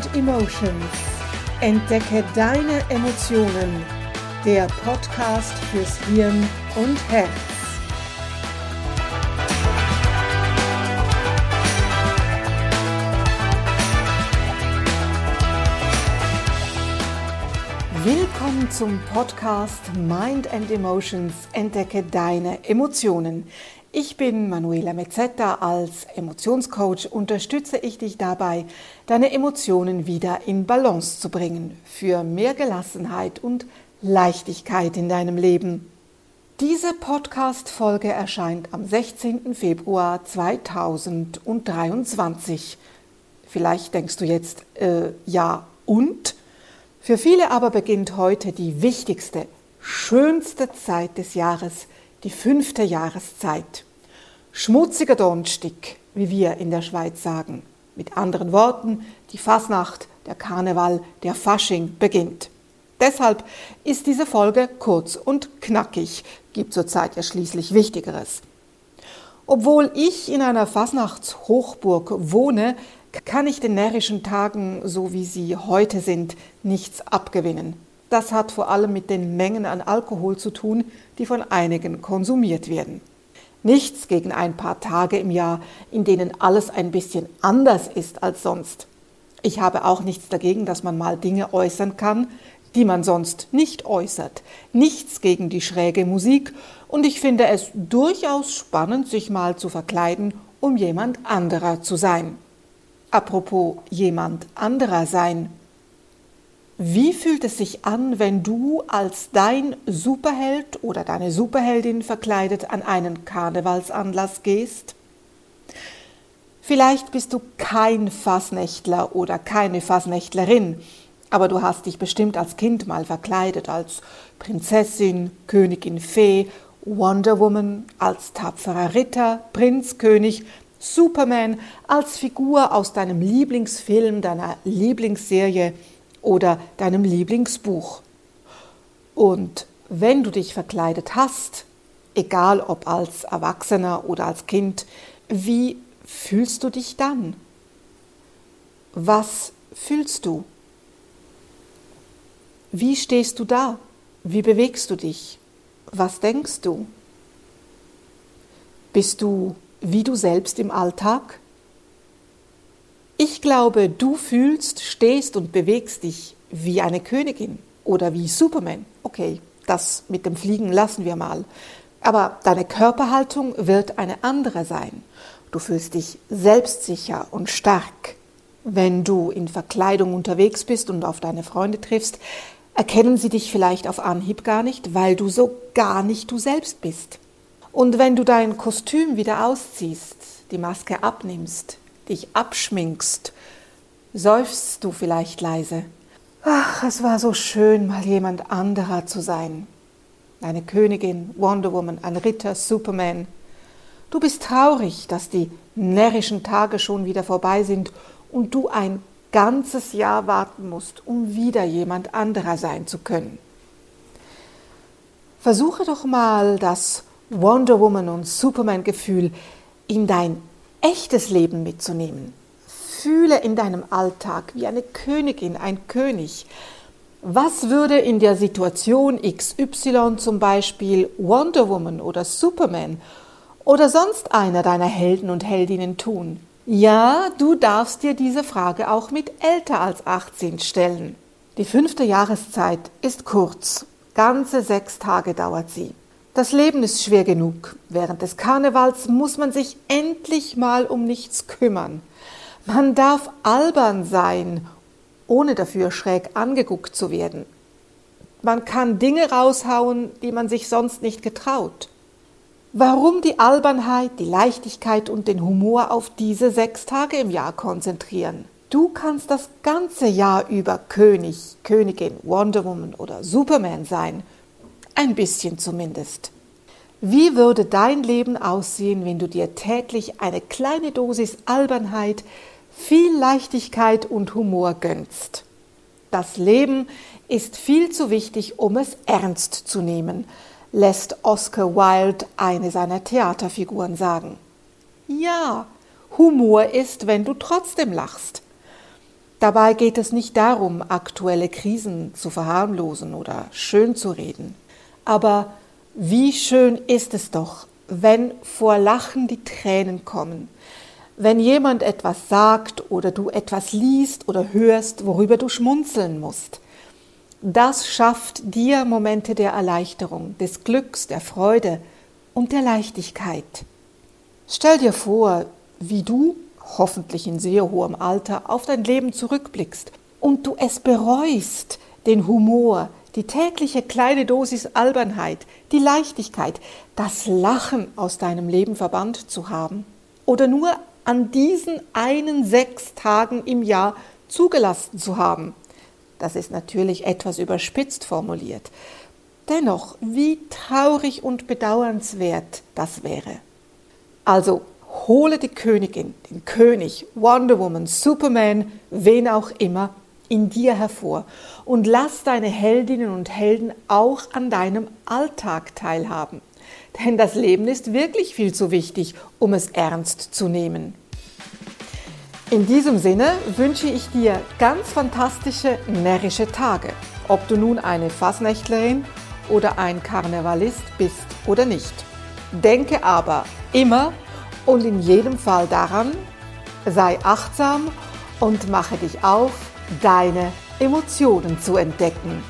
and Emotions. Entdecke deine Emotionen. Der Podcast fürs Hirn und Herz. Willkommen zum Podcast Mind and Emotions. Entdecke deine Emotionen. Ich bin Manuela Mezzetta. Als Emotionscoach unterstütze ich dich dabei, deine Emotionen wieder in Balance zu bringen für mehr Gelassenheit und Leichtigkeit in deinem Leben. Diese Podcast-Folge erscheint am 16. Februar 2023. Vielleicht denkst du jetzt, äh, ja, und? Für viele aber beginnt heute die wichtigste, schönste Zeit des Jahres, die fünfte Jahreszeit. Schmutziger Donnerstag, wie wir in der Schweiz sagen. Mit anderen Worten, die Fasnacht, der Karneval, der Fasching beginnt. Deshalb ist diese Folge kurz und knackig, gibt zurzeit ja schließlich Wichtigeres. Obwohl ich in einer Fasnachtshochburg wohne, kann ich den närrischen Tagen, so wie sie heute sind, nichts abgewinnen. Das hat vor allem mit den Mengen an Alkohol zu tun, die von einigen konsumiert werden. Nichts gegen ein paar Tage im Jahr, in denen alles ein bisschen anders ist als sonst. Ich habe auch nichts dagegen, dass man mal Dinge äußern kann, die man sonst nicht äußert. Nichts gegen die schräge Musik und ich finde es durchaus spannend, sich mal zu verkleiden, um jemand anderer zu sein. Apropos jemand anderer sein. Wie fühlt es sich an, wenn du als dein Superheld oder deine Superheldin verkleidet an einen Karnevalsanlass gehst? Vielleicht bist du kein Fassnächtler oder keine Fassnächtlerin, aber du hast dich bestimmt als Kind mal verkleidet als Prinzessin, Königin Fee, Wonder Woman, als tapferer Ritter, Prinz, König, Superman, als Figur aus deinem Lieblingsfilm, deiner Lieblingsserie, oder deinem Lieblingsbuch. Und wenn du dich verkleidet hast, egal ob als Erwachsener oder als Kind, wie fühlst du dich dann? Was fühlst du? Wie stehst du da? Wie bewegst du dich? Was denkst du? Bist du wie du selbst im Alltag? Ich glaube, du fühlst, stehst und bewegst dich wie eine Königin oder wie Superman. Okay, das mit dem Fliegen lassen wir mal. Aber deine Körperhaltung wird eine andere sein. Du fühlst dich selbstsicher und stark. Wenn du in Verkleidung unterwegs bist und auf deine Freunde triffst, erkennen sie dich vielleicht auf Anhieb gar nicht, weil du so gar nicht du selbst bist. Und wenn du dein Kostüm wieder ausziehst, die Maske abnimmst, dich abschminkst, seufzt du vielleicht leise. Ach, es war so schön, mal jemand anderer zu sein. Eine Königin, Wonder Woman, ein Ritter, Superman. Du bist traurig, dass die närrischen Tage schon wieder vorbei sind und du ein ganzes Jahr warten musst, um wieder jemand anderer sein zu können. Versuche doch mal das Wonder Woman und Superman Gefühl in dein echtes Leben mitzunehmen. Fühle in deinem Alltag wie eine Königin, ein König. Was würde in der Situation XY zum Beispiel Wonder Woman oder Superman oder sonst einer deiner Helden und Heldinnen tun? Ja, du darfst dir diese Frage auch mit älter als 18 stellen. Die fünfte Jahreszeit ist kurz. Ganze sechs Tage dauert sie. Das Leben ist schwer genug. Während des Karnevals muss man sich endlich mal um nichts kümmern. Man darf albern sein, ohne dafür schräg angeguckt zu werden. Man kann Dinge raushauen, die man sich sonst nicht getraut. Warum die Albernheit, die Leichtigkeit und den Humor auf diese sechs Tage im Jahr konzentrieren? Du kannst das ganze Jahr über König, Königin, Wonder Woman oder Superman sein – ein bisschen zumindest. Wie würde dein Leben aussehen, wenn du dir täglich eine kleine Dosis Albernheit, viel Leichtigkeit und Humor gönnst? Das Leben ist viel zu wichtig, um es ernst zu nehmen, lässt Oscar Wilde eine seiner Theaterfiguren sagen. Ja, Humor ist, wenn du trotzdem lachst. Dabei geht es nicht darum, aktuelle Krisen zu verharmlosen oder schön zu reden. Aber wie schön ist es doch, wenn vor Lachen die Tränen kommen, wenn jemand etwas sagt oder du etwas liest oder hörst, worüber du schmunzeln musst. Das schafft dir Momente der Erleichterung, des Glücks, der Freude und der Leichtigkeit. Stell dir vor, wie du, hoffentlich in sehr hohem Alter, auf dein Leben zurückblickst und du es bereust, den Humor, die tägliche kleine Dosis Albernheit, die Leichtigkeit, das Lachen aus deinem Leben verbannt zu haben oder nur an diesen einen sechs Tagen im Jahr zugelassen zu haben. Das ist natürlich etwas überspitzt formuliert. Dennoch, wie traurig und bedauernswert das wäre. Also hole die Königin, den König, Wonder Woman, Superman, wen auch immer, in dir hervor und lass deine Heldinnen und Helden auch an deinem Alltag teilhaben. Denn das Leben ist wirklich viel zu wichtig, um es ernst zu nehmen. In diesem Sinne wünsche ich dir ganz fantastische, närrische Tage, ob du nun eine Fassnächtlerin oder ein Karnevalist bist oder nicht. Denke aber immer und in jedem Fall daran, sei achtsam und mache dich auf, deine Emotionen zu entdecken.